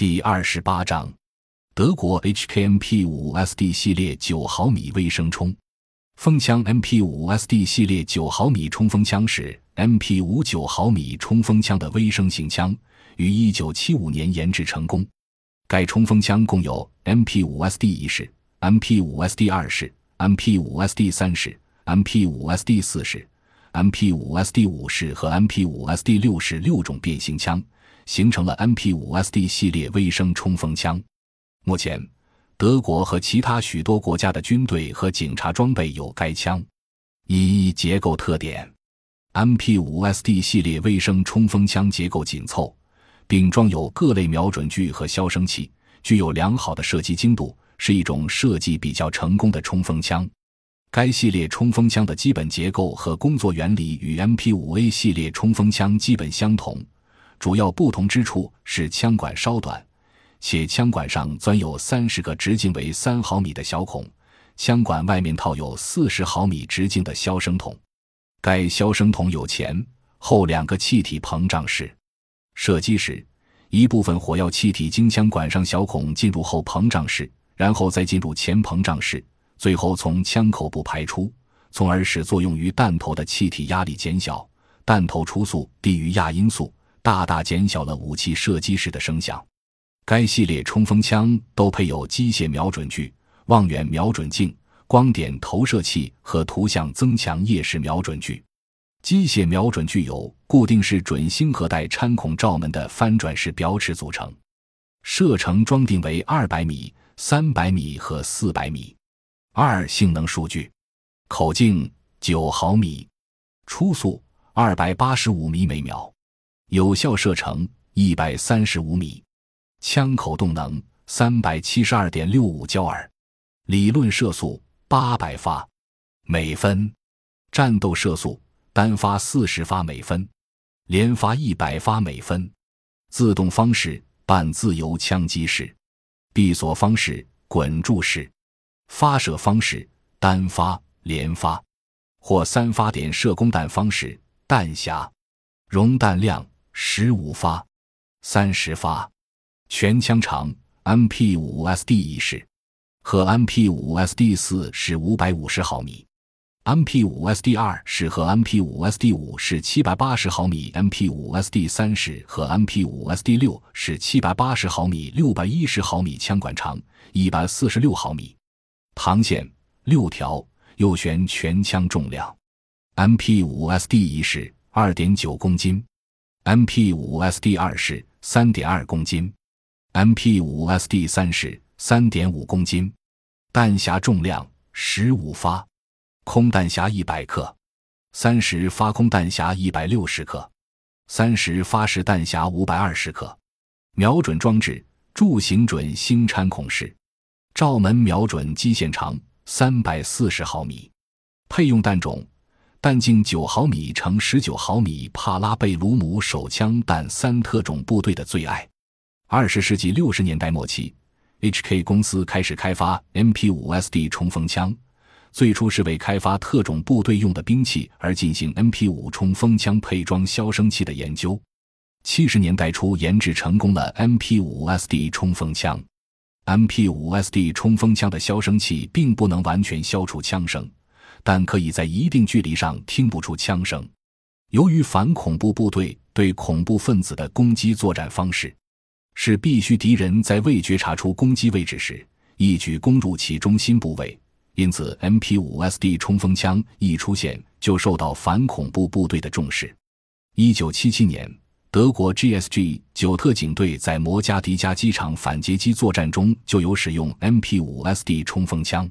第二十八章，德国 HKMP5SD 系列九毫米微声冲锋枪 MP5SD 系列九毫米冲锋枪是 MP5 九毫米冲锋枪的微声型枪，于一九七五年研制成功。该冲锋枪共有 MP5SD 一式、MP5SD 二式、MP5SD 三式、MP5SD 四式。MP5SD 五式和 MP5SD 六式六种变形枪，形成了 MP5SD 系列微声冲锋枪。目前，德国和其他许多国家的军队和警察装备有该枪。一、结构特点：MP5SD 系列微声冲锋枪结构紧凑，并装有各类瞄准具和消声器，具有良好的射击精度，是一种设计比较成功的冲锋枪。该系列冲锋枪的基本结构和工作原理与 MP5A 系列冲锋枪基本相同，主要不同之处是枪管稍短，且枪管上钻有三十个直径为三毫米的小孔，枪管外面套有四十毫米直径的消声筒。该消声筒有前后两个气体膨胀室，射击时，一部分火药气体经枪管上小孔进入后膨胀室，然后再进入前膨胀室。最后从枪口部排出，从而使作用于弹头的气体压力减小，弹头初速低于亚音速，大大减小了武器射击时的声响。该系列冲锋枪都配有机械瞄准具、望远瞄准镜、光点投射器和图像增强夜视瞄准具。机械瞄准具由固定式准星核带穿孔罩门的翻转式表尺组成，射程装定为二百米、三百米和四百米。二、性能数据：口径九毫米，初速二百八十五米每秒，有效射程一百三十五米，枪口动能三百七十二点六五焦耳，理论射速八百发每分，战斗射速单发四十发每分，连发一百发每分，自动方式半自由枪击式，闭锁方式滚柱式。发射方式：单发、连发，或三发点射供弹方式。弹匣容弹量十五发、三十发。全枪长 MP5SD 一式和 MP5SD 四是五百五十毫米，MP5SD 二式和 MP5SD 五是七百八十毫米，MP5SD 三式和 MP5SD 六是七百八十毫米、六百一十毫米。枪管长一百四十六毫米。膛线六条，右旋全枪重量：MP5SD 一式二点九公斤，MP5SD 二式三点二公斤，MP5SD 三式三点五公斤。弹匣重量十五发，空弹匣一百克，三十发空弹匣一百六十克，三十发式弹匣五百二十克。瞄准装置柱形准星穿孔式。照门瞄准基线长三百四十毫米，配用弹种弹径九毫米乘十九毫米帕拉贝鲁姆手枪弹三特种部队的最爱。二十世纪六十年代末期，HK 公司开始开发 MP5SD 冲锋枪，最初是为开发特种部队用的兵器而进行 MP5 冲锋枪配装消声器的研究。七十年代初研制成功了 MP5SD 冲锋枪。MP5SD 冲锋枪的消声器并不能完全消除枪声，但可以在一定距离上听不出枪声。由于反恐怖部队对恐怖分子的攻击作战方式是必须敌人在未觉察出攻击位置时一举攻入其中心部位，因此 MP5SD 冲锋枪一出现就受到反恐怖部队的重视。1977年。德国 GSG 九特警队在摩加迪加机场反劫机作战中就有使用 MP5SD 冲锋枪。